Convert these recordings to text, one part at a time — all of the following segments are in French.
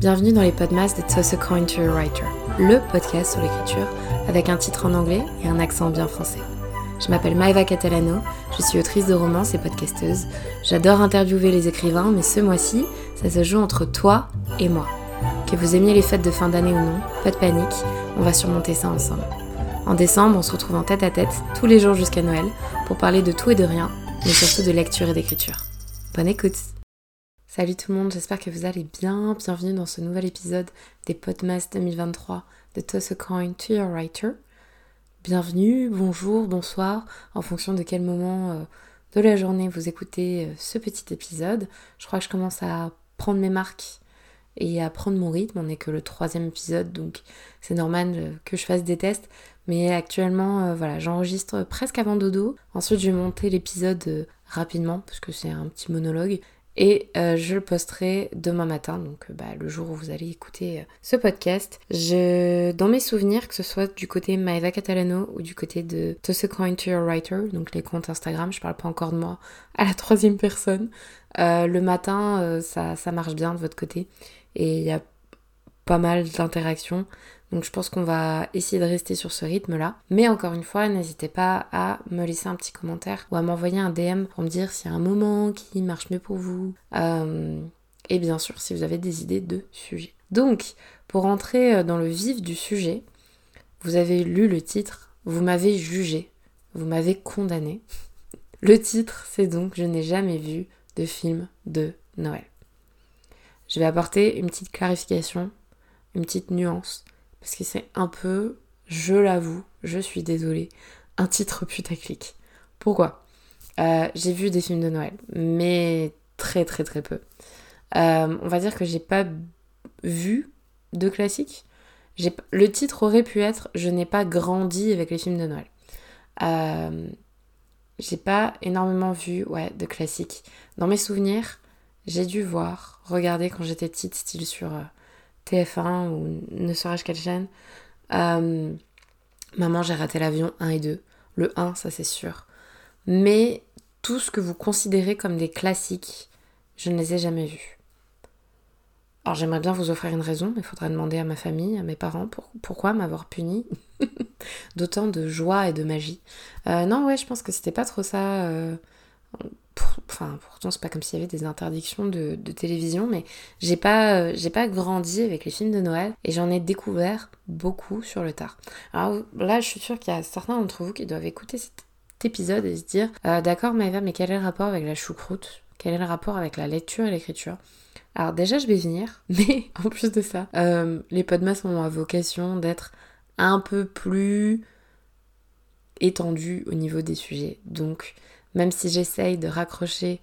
Bienvenue dans les podcasts de Toss a Coin to Writer, le podcast sur l'écriture avec un titre en anglais et un accent bien français. Je m'appelle Maeva Catalano, je suis autrice de romans et podcasteuse. J'adore interviewer les écrivains, mais ce mois-ci, ça se joue entre toi et moi. Que vous aimiez les fêtes de fin d'année ou non, pas de panique, on va surmonter ça ensemble. En décembre, on se retrouve en tête à tête tous les jours jusqu'à Noël pour parler de tout et de rien, mais surtout de lecture et d'écriture. Bonne écoute Salut tout le monde, j'espère que vous allez bien. Bienvenue dans ce nouvel épisode des Podmas 2023 de Toss a Coin to Your Writer. Bienvenue, bonjour, bonsoir, en fonction de quel moment euh, de la journée vous écoutez euh, ce petit épisode. Je crois que je commence à prendre mes marques et à prendre mon rythme. On n'est que le troisième épisode, donc c'est normal euh, que je fasse des tests. Mais actuellement, voilà, j'enregistre presque avant dodo. Ensuite, je vais monter l'épisode rapidement, parce que c'est un petit monologue. Et euh, je le posterai demain matin, donc euh, bah, le jour où vous allez écouter euh, ce podcast. Dans mes souvenirs, que ce soit du côté Maeva Catalano ou du côté de Toss to Your Writer, donc les comptes Instagram, je parle pas encore de moi à la troisième personne. le matin, ça, ça marche bien de votre côté et il y a pas mal d'interactions. Donc je pense qu'on va essayer de rester sur ce rythme-là. Mais encore une fois, n'hésitez pas à me laisser un petit commentaire ou à m'envoyer un DM pour me dire s'il y a un moment qui marche mieux pour vous. Euh, et bien sûr, si vous avez des idées de sujets. Donc, pour entrer euh, dans le vif du sujet, vous avez lu le titre, vous m'avez jugé, vous m'avez condamné. Le titre, c'est donc Je n'ai jamais vu de film de Noël. Je vais apporter une petite clarification, une petite nuance parce que c'est un peu, je l'avoue, je suis désolée, un titre putaclic. Pourquoi? Euh, J'ai vu des films de Noël, mais très très très peu. Euh, on va dire que j'ai pas vu de classiques. Le titre aurait pu être Je n'ai pas grandi avec les films de Noël. Euh, j'ai pas énormément vu de classiques. Dans mes souvenirs, j'ai dû voir, regarder quand j'étais petite, style sur TF1 ou ne serais-je quelle chaîne. Euh, Maman, j'ai raté l'avion 1 et 2. Le 1, ça c'est sûr. Mais tout ce que vous considérez comme des classiques, je ne les ai jamais vus. Alors j'aimerais bien vous offrir une raison, mais il faudra demander à ma famille, à mes parents, pourquoi m'avoir puni d'autant de joie et de magie. Euh, non, ouais, je pense que c'était pas trop ça. Euh, enfin pourtant c'est pas comme s'il y avait des interdictions de, télévision mais j'ai pas euh, j'ai pas grandi avec les films de Noël et j'en ai découvert beaucoup sur le tard. Alors là je suis sûre qu'il y a certains d'entre vous qui doivent écouter cet épisode et se dire euh, d'accord Maëva mais quel est le rapport avec la choucroute? Quel est le rapport avec la lecture et l'écriture? Alors déjà je vais venir mais en plus de ça euh, les podmas ont vocation d'être un peu plus étendus au niveau des sujets. Donc même si j'essaye de raccrocher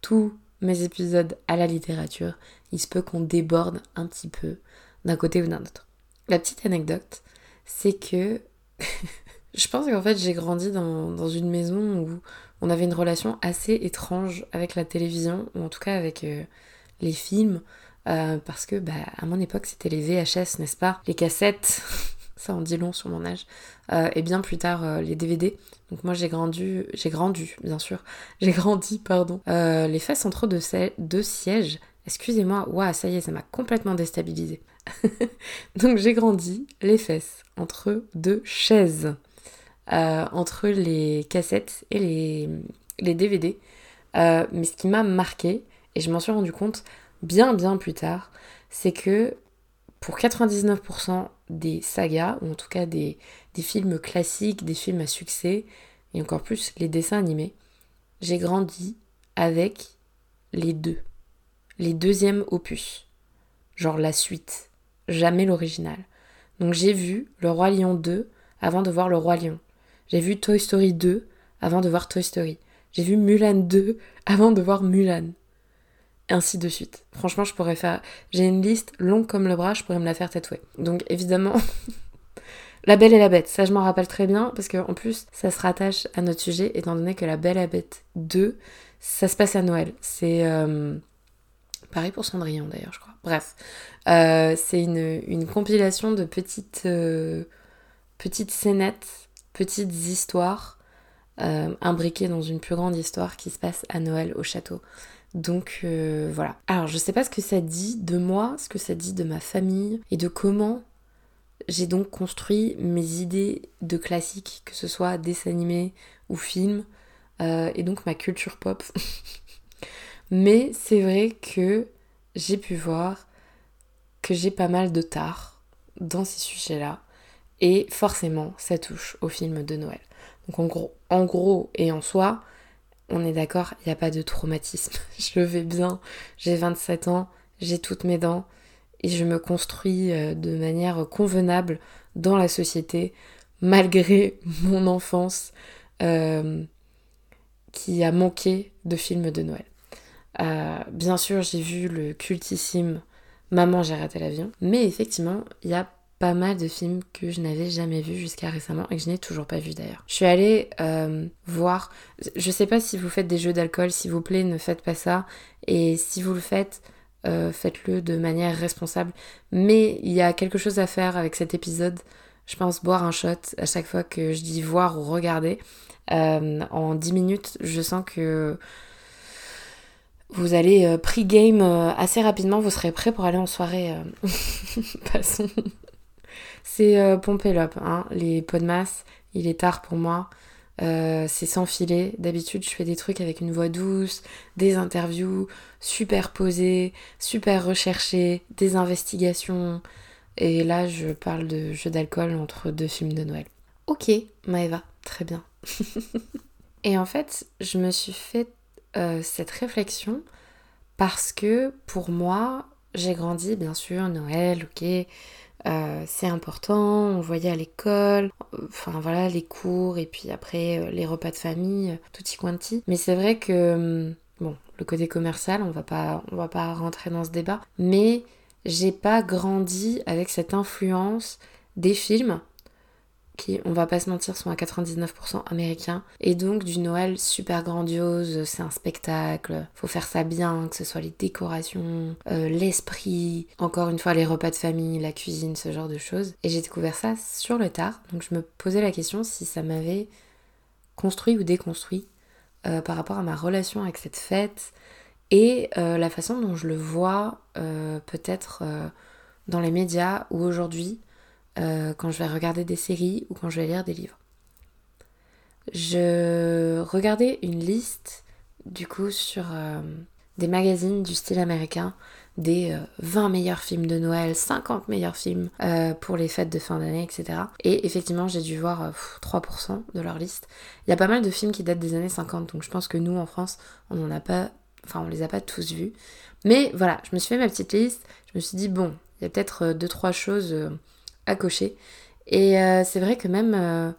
tous mes épisodes à la littérature, il se peut qu'on déborde un petit peu d'un côté ou d'un autre. La petite anecdote, c'est que je pense qu'en fait j'ai grandi dans, une maison où on avait une relation assez étrange avec la télévision, ou en tout cas avec euh, les films, euh, parce que bah, à mon époque c'était les VHS, n'est-ce pas? Les cassettes ça en dit long sur mon âge, euh, et bien plus tard euh, les DVD. Donc moi j'ai grandi, j'ai grandi bien sûr, j'ai grandi pardon, euh, les fesses entre deux, sièges. Excusez-moi, waouh ça y est, ça m'a complètement déstabilisé. Donc j'ai grandi les fesses entre deux chaises, entre les cassettes et les, les DVD. mais ce qui m'a marqué, et je m'en suis rendu compte bien bien plus tard, c'est que pour 99% des sagas, ou en tout cas des, films classiques, des films à succès, et encore plus les dessins animés, j'ai grandi avec les deux. Les deuxièmes opus. Genre la suite. Jamais l'original. Donc j'ai vu Le Roi Lion 2 avant de voir Le Roi Lion. J'ai vu Toy Story 2 avant de voir Toy Story. J'ai vu Mulan 2 avant de voir Mulan ainsi de suite. Franchement, je pourrais faire. J'ai une liste longue comme le bras, je pourrais me la faire tatouer. Donc évidemment, La Belle et la Bête, ça je m'en rappelle très bien parce qu'en plus ça se rattache à notre sujet étant donné que La Belle et la Bête 2, ça se passe à Noël. C'est euh, pareil pour Cendrillon d'ailleurs, je crois. Bref, euh, c'est une, compilation de petites, euh, petites scénettes, petites histoires imbriquées dans une plus grande histoire qui se passe à Noël au château. Donc euh, voilà. Alors je sais pas ce que ça dit de moi, ce que ça dit de ma famille et de comment j'ai donc construit mes idées de classiques, que ce soit dessin animé ou film, euh, et donc ma culture pop. Mais c'est vrai que j'ai pu voir que j'ai pas mal de tard dans ces sujets-là. Et forcément, ça touche au film de Noël. Donc en gros et en soi, on est d'accord, il n'y a pas de traumatisme. je vais bien, j'ai 27 ans, j'ai toutes mes dents et je me construis euh, de manière convenable dans la société malgré mon enfance euh, qui a manqué de films de Noël. Euh, bien sûr, j'ai vu le cultissime Maman, j'ai raté l'avion, mais effectivement, il y a pas mal de films que je n'avais jamais vus jusqu'à récemment et que je n'ai toujours pas vu d'ailleurs. Je suis allée euh, voir, je sais pas si vous faites des jeux d'alcool, s'il vous plaît, ne faites pas ça. Et si vous le faites, euh, faites-le de manière responsable. Mais il y a quelque chose à faire avec cet épisode. Je pense boire un shot à chaque fois que je dis voir ou regarder. Euh, en 10 minutes, je sens que vous allez pre-game assez rapidement, vous serez prêt pour aller en soirée. Passons c'est euh, hein, les pots de masse. Il est tard pour moi. Euh, c'est sans filet. D'habitude, je fais des trucs avec une voix douce, des interviews super posées, super recherchées, des investigations. Et là, je parle de jeux d'alcool entre deux films de Noël. Ok, Maëva, très bien. Et en fait, je me suis fait euh, cette réflexion parce que pour moi, j'ai grandi, bien sûr, Noël, ok, euh, c'est important, on voyait à l'école, enfin voilà, les cours et puis après euh, les repas de famille, euh, tout y quanti. Mais c'est vrai que, hum, bon, le côté commercial, on va pas, on va pas rentrer dans ce débat, mais j'ai pas grandi avec cette influence des films qui, on va pas se mentir, sont à 99% américains. Et donc du Noël super grandiose, c'est un spectacle, faut faire ça bien, que ce soit les décorations, euh, l'esprit, encore une fois les repas de famille, la cuisine, ce genre de choses. Et j'ai découvert ça sur le tard, donc je me posais la question si ça m'avait construit ou déconstruit euh, par rapport à ma relation avec cette fête et euh, la façon dont je le vois peut-être dans les médias ou aujourd'hui euh, quand je vais regarder des séries ou quand je vais lire des livres. Je regardais une liste du coup sur euh, des magazines du style américain, des 20 euh, meilleurs films de Noël, 50 meilleurs films pour les fêtes de fin d'année, etc. Et effectivement, j'ai dû voir 3% de leur liste. Il y a pas mal de films qui datent des années 50, donc je pense que nous en France, on n'en a pas, enfin on les a pas tous vus. Mais voilà, je me suis fait ma petite liste, je me suis dit bon, il y a peut-être 2-3 choses à cocher. Et euh, c'est vrai que même euh,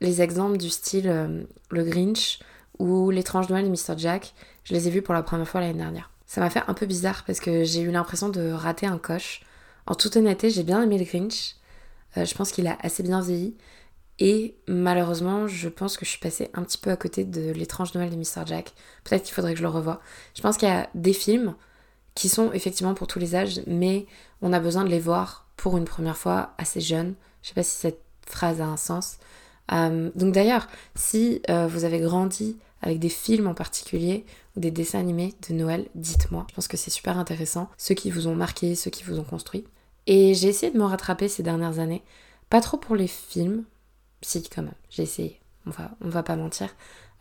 les exemples du style euh, Le Grinch ou L'étrange Noël de Mr. Jack, je les ai vus pour la première fois l'année dernière. Ça m'a fait un peu bizarre parce que j'ai eu l'impression de rater un coche. En toute honnêteté, j'ai bien aimé le Grinch. je pense qu'il a assez bien vieilli. Et malheureusement, je pense que je suis passée un petit peu à côté de L'étrange Noël de Mr. Jack. Peut-être qu'il faudrait que je le revoie. Je pense qu'il y a des films qui sont effectivement pour tous les âges, mais on a besoin de les voir pour une première fois assez jeune. Je sais pas si cette phrase a un sens. Euh, donc d'ailleurs, si euh, vous avez grandi avec des films en particulier ou des dessins animés de Noël, dites-moi. Je pense que c'est super intéressant. Ceux qui vous ont marqué, ceux qui vous ont construit. Et j'ai essayé de me rattraper ces dernières années. Pas trop pour les films. Si, quand même. J'ai essayé. On va, on va pas mentir.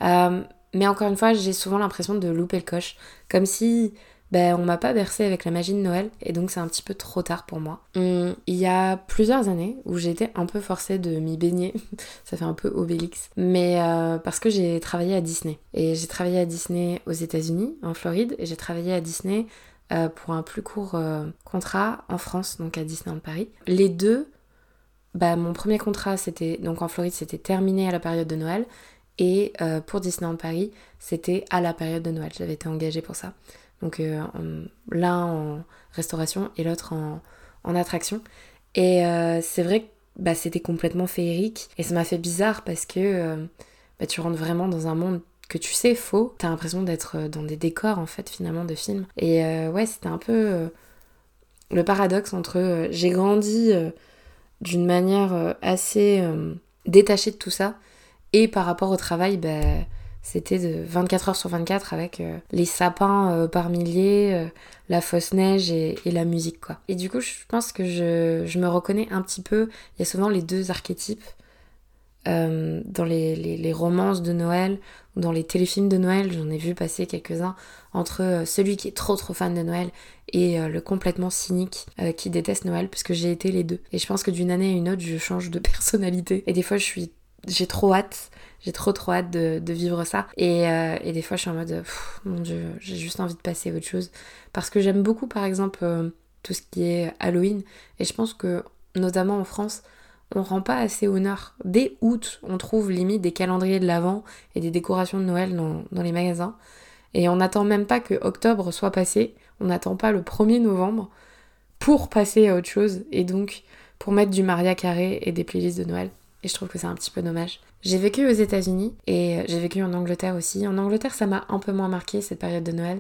Euh, mais encore une fois, j'ai souvent l'impression de louper le coche. Comme si ben, on m'a pas bercé avec la magie de Noël et donc c'est un petit peu trop tard pour moi. il y a plusieurs années où j'ai été un peu forcée de m'y baigner, ça fait un peu Obélix, mais euh, parce que j'ai travaillé à Disney. Et j'ai travaillé à Disney aux États-Unis, en Floride, et j'ai travaillé à Disney euh, pour un plus court euh, contrat en France, donc à Disneyland Paris. Les deux, bah, mon premier contrat c'était donc en Floride, c'était terminé à la période de Noël. Et pour Disneyland Paris, c'était à la période de Noël. J'avais été engagée pour ça. Donc euh, l'un en restauration et l'autre en, attraction. Et euh, c'est vrai que bah, c'était complètement féerique. Et ça m'a fait bizarre parce que euh, bah, tu rentres vraiment dans un monde que tu sais faux. T'as l'impression d'être dans des décors en fait finalement de films. Et ouais, c'était un peu le paradoxe entre j'ai grandi d'une manière assez détachée de tout ça et par rapport au travail, bah, c'était de 24 heures sur 24 avec euh, les sapins euh, par milliers, euh, la fausse neige et, la musique quoi. Et du coup je pense que je, me reconnais un petit peu, il y a souvent les deux archétypes dans les, romances de Noël ou dans les téléfilms de Noël, j'en ai vu passer quelques-uns, entre celui qui est trop trop fan de Noël et le complètement cynique qui déteste Noël, parce que j'ai été les deux. Et je pense que d'une année à une autre, je change de personnalité. Et des fois, je suis j'ai trop hâte j'ai trop trop hâte de, vivre ça. Et, euh, et, des fois, je suis en mode, mon dieu, j'ai juste envie de passer à autre chose. Parce que j'aime beaucoup, par exemple, euh, tout ce qui est Halloween. Et je pense que, notamment en France, on rend pas assez honneur. Dès août, on trouve limite des calendriers de l'Avent et des décorations de Noël dans, dans les magasins. Et on n'attend même pas que octobre soit passé. On n'attend pas le 1er novembre pour passer à autre chose. Et donc, pour mettre du Maria Carré et des playlists de Noël. Et je trouve que c'est un petit peu dommage. J'ai vécu aux États-Unis et j'ai vécu en Angleterre aussi. En Angleterre, ça m'a un peu moins marqué cette période de Noël.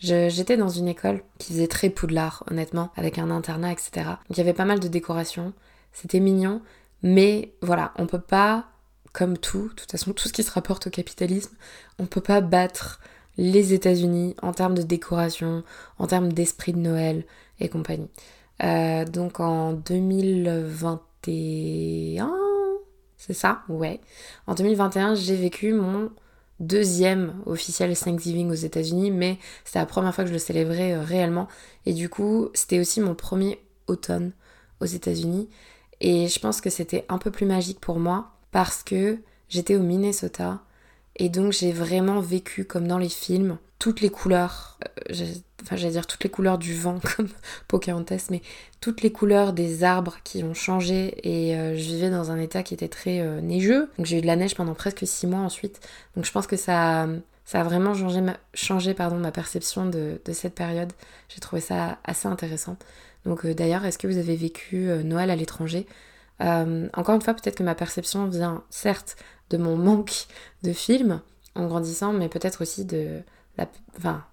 J'étais dans une école qui faisait très poudlard, honnêtement, avec un internat, etc. Donc il y avait pas mal de décorations. C'était mignon, mais voilà, on peut pas, comme tout, de toute façon, tout ce qui se rapporte au capitalisme, on peut pas battre les États-Unis en termes de décoration, en termes d'esprit de Noël et compagnie. Euh, donc en 2021, c'est ça? Ouais. En 2021, j'ai vécu mon deuxième officiel Thanksgiving aux États-Unis, mais c'était la première fois que je le célébrais euh, réellement. Et du coup, c'était aussi mon premier automne aux États-Unis. Et je pense que c'était un peu plus magique pour moi parce que j'étais au Minnesota et donc j'ai vraiment vécu comme dans les films toutes les couleurs, euh, enfin j'allais dire toutes les couleurs du vent comme Pocahontas, mais toutes les couleurs des arbres qui ont changé et euh, je vivais dans un état qui était très euh, neigeux. Donc j'ai eu de la neige pendant presque six mois ensuite. Donc je pense que ça, ça a vraiment changé ma, changé, pardon, ma perception de, de cette période. J'ai trouvé ça assez intéressant. Donc d'ailleurs, est-ce que vous avez vécu Noël à l'étranger? Encore une fois, peut-être que ma perception vient certes de mon manque de films en grandissant, mais peut-être aussi de la, enfin,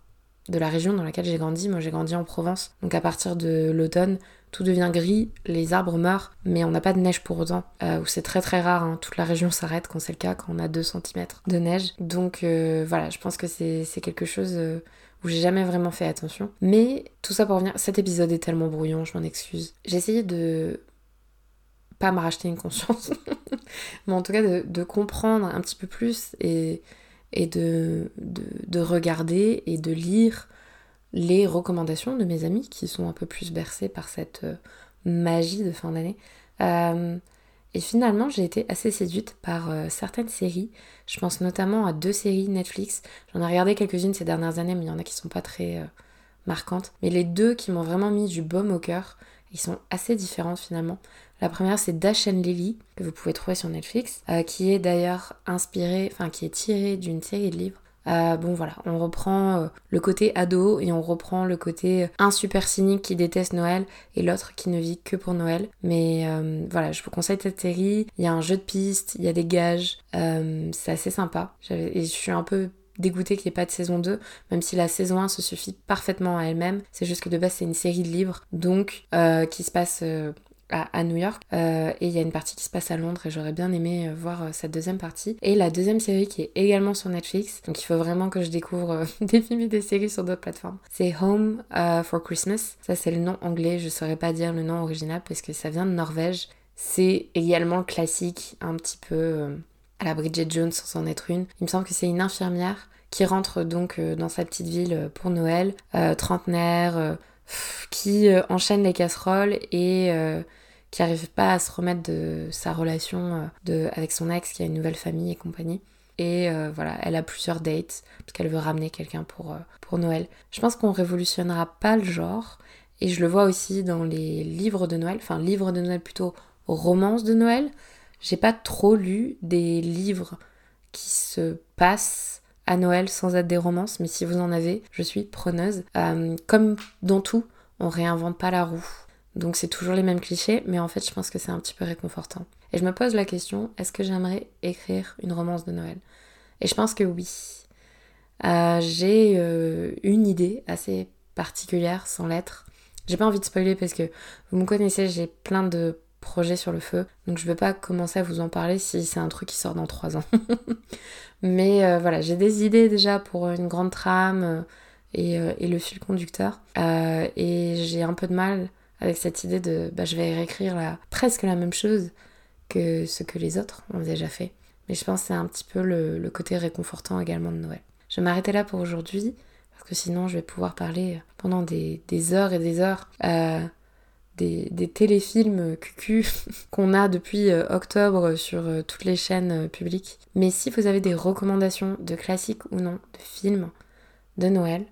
de la région dans laquelle j'ai grandi. Moi, j'ai grandi en Provence. Donc, à partir de l'automne, tout devient gris, les arbres meurent, mais on n'a pas de neige pour autant. Euh, c'est très très rare, hein. toute la région s'arrête quand c'est le cas, quand on a 2 cm de neige. Donc, euh, voilà, je pense que c'est quelque chose. Euh, où j'ai jamais vraiment fait attention. Mais tout ça pour revenir, cet épisode est tellement brouillon, je m'en excuse. J'ai essayé de pas me racheter une conscience, mais en tout cas de, comprendre un petit peu plus et, et de, de, regarder et de lire les recommandations de mes amis qui sont un peu plus bercés par cette euh, magie de fin d'année. Euh, et finalement, j'ai été assez séduite par euh, certaines séries. Je pense notamment à deux séries Netflix. J'en ai regardé quelques-unes ces dernières années, mais il y en a qui sont pas très marquantes. Mais les deux qui m'ont vraiment mis du baume au cœur, ils sont assez différentes finalement. La première, c'est Dash and Lily, que vous pouvez trouver sur Netflix, euh, qui est d'ailleurs inspiré, enfin qui est tiré d'une série de livres. Euh, bon voilà, on reprend euh, le côté ado et on reprend le côté un super cynique qui déteste Noël et l'autre qui ne vit que pour Noël. Mais voilà, je vous conseille cette série. Il y a un jeu de piste, il y a des gages, c'est assez sympa. Et je suis un peu dégoûtée qu'il n'y ait pas de saison 2, même si la saison 1 se suffit parfaitement à elle-même. C'est juste que de base c'est une série de livres, donc qui se passe à, New York euh, et il y a une partie qui se passe à Londres et j'aurais bien aimé euh, voir euh, cette deuxième partie. Et la deuxième série qui est également sur Netflix donc il faut vraiment que je découvre des films et des séries sur d'autres plateformes c'est Home for Christmas. Ça c'est le nom anglais je saurais pas dire le nom original parce que ça vient de Norvège. C'est également classique un petit peu à la Bridget Jones sans en être une. Il me semble que c'est une infirmière qui rentre donc dans sa petite ville pour Noël. Trentenaire qui euh, enchaîne les casseroles et euh, qui arrive pas à se remettre de sa relation euh, de, avec son ex qui a une nouvelle famille et compagnie. Et voilà, elle a plusieurs dates parce qu'elle veut ramener quelqu'un pour, pour Noël. Je pense qu'on révolutionnera pas le genre. Et je le vois aussi dans les livres de Noël, enfin livres de Noël plutôt romances de Noël. J'ai pas trop lu des livres qui se passent à Noël sans être des romances, mais si vous en avez, je suis preneuse. Euh, comme dans tout, on réinvente pas la roue. Donc c'est toujours les mêmes clichés, mais en fait je pense que c'est un petit peu réconfortant. Et je me pose la question, est-ce que j'aimerais écrire une romance de Noël? Et je pense que oui. Euh, j'ai euh, une idée assez particulière sans lettres. J'ai pas envie de spoiler parce que vous me connaissez, j'ai plein de projet sur le feu. Donc je ne vais pas commencer à vous en parler si c'est un truc qui sort dans 3 ans. Mais euh, voilà, j'ai des idées déjà pour une grande trame euh, et, le fil conducteur. et j'ai un peu de mal avec cette idée de bah, je vais réécrire la, presque la même chose que ce que les autres ont déjà fait. Mais je pense que c'est un petit peu le, côté réconfortant également de Noël. Je vais m'arrêter là pour aujourd'hui, parce que sinon je vais pouvoir parler pendant des, heures et des heures euh, des, téléfilms QQ qu'on a depuis euh, octobre sur euh, toutes les chaînes publiques. Mais si vous avez des recommandations de classiques ou non, de films de Noël,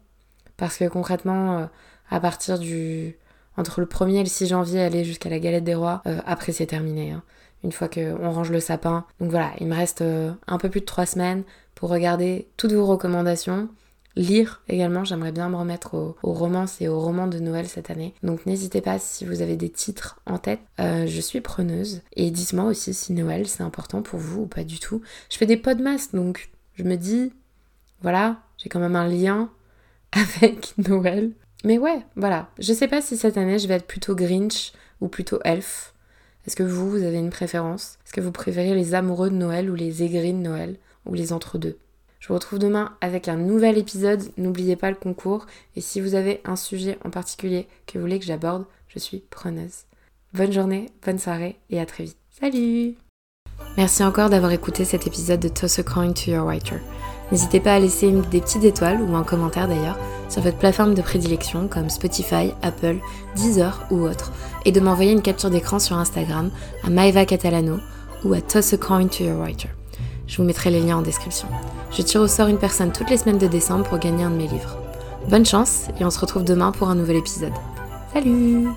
parce que concrètement, à partir du entre le 1er et le 6 janvier, aller jusqu'à la galette des rois, après c'est terminé. Hein une fois qu'on range le sapin. Donc voilà, il me reste euh, un peu plus de trois semaines pour regarder toutes vos recommandations. Lire également, j'aimerais bien me remettre aux, romances et aux romans de Noël cette année. Donc n'hésitez pas si vous avez des titres en tête, euh, je suis preneuse. Et dites-moi aussi si Noël c'est important pour vous ou pas du tout. Je fais des podmas donc je me dis, voilà, j'ai quand même un lien avec Noël. Mais ouais, voilà. Je sais pas si cette année je vais être plutôt Grinch ou plutôt Elf. Est-ce que vous, vous avez une préférence? Est-ce que vous préférez les amoureux de Noël ou les aigris de Noël? Ou les entre-deux? Je vous retrouve demain avec un nouvel épisode. N'oubliez pas le concours. Et si vous avez un sujet en particulier que vous voulez que j'aborde, je suis preneuse. Bonne journée, bonne soirée et à très vite. Salut Merci encore d'avoir écouté cet épisode de Toss a Coin to Your Writer. N'hésitez pas à laisser des petites étoiles ou un commentaire d'ailleurs sur votre plateforme de prédilection comme Spotify, Apple, Deezer ou autre, et de m'envoyer une capture d'écran sur Instagram à Maeva Catalano ou à Toss a Coin to Your Writer. Je vous mettrai les liens en description. Je tire au sort une personne toutes les semaines de décembre pour gagner un de mes livres. Bonne chance et on se retrouve demain pour un nouvel épisode. Salut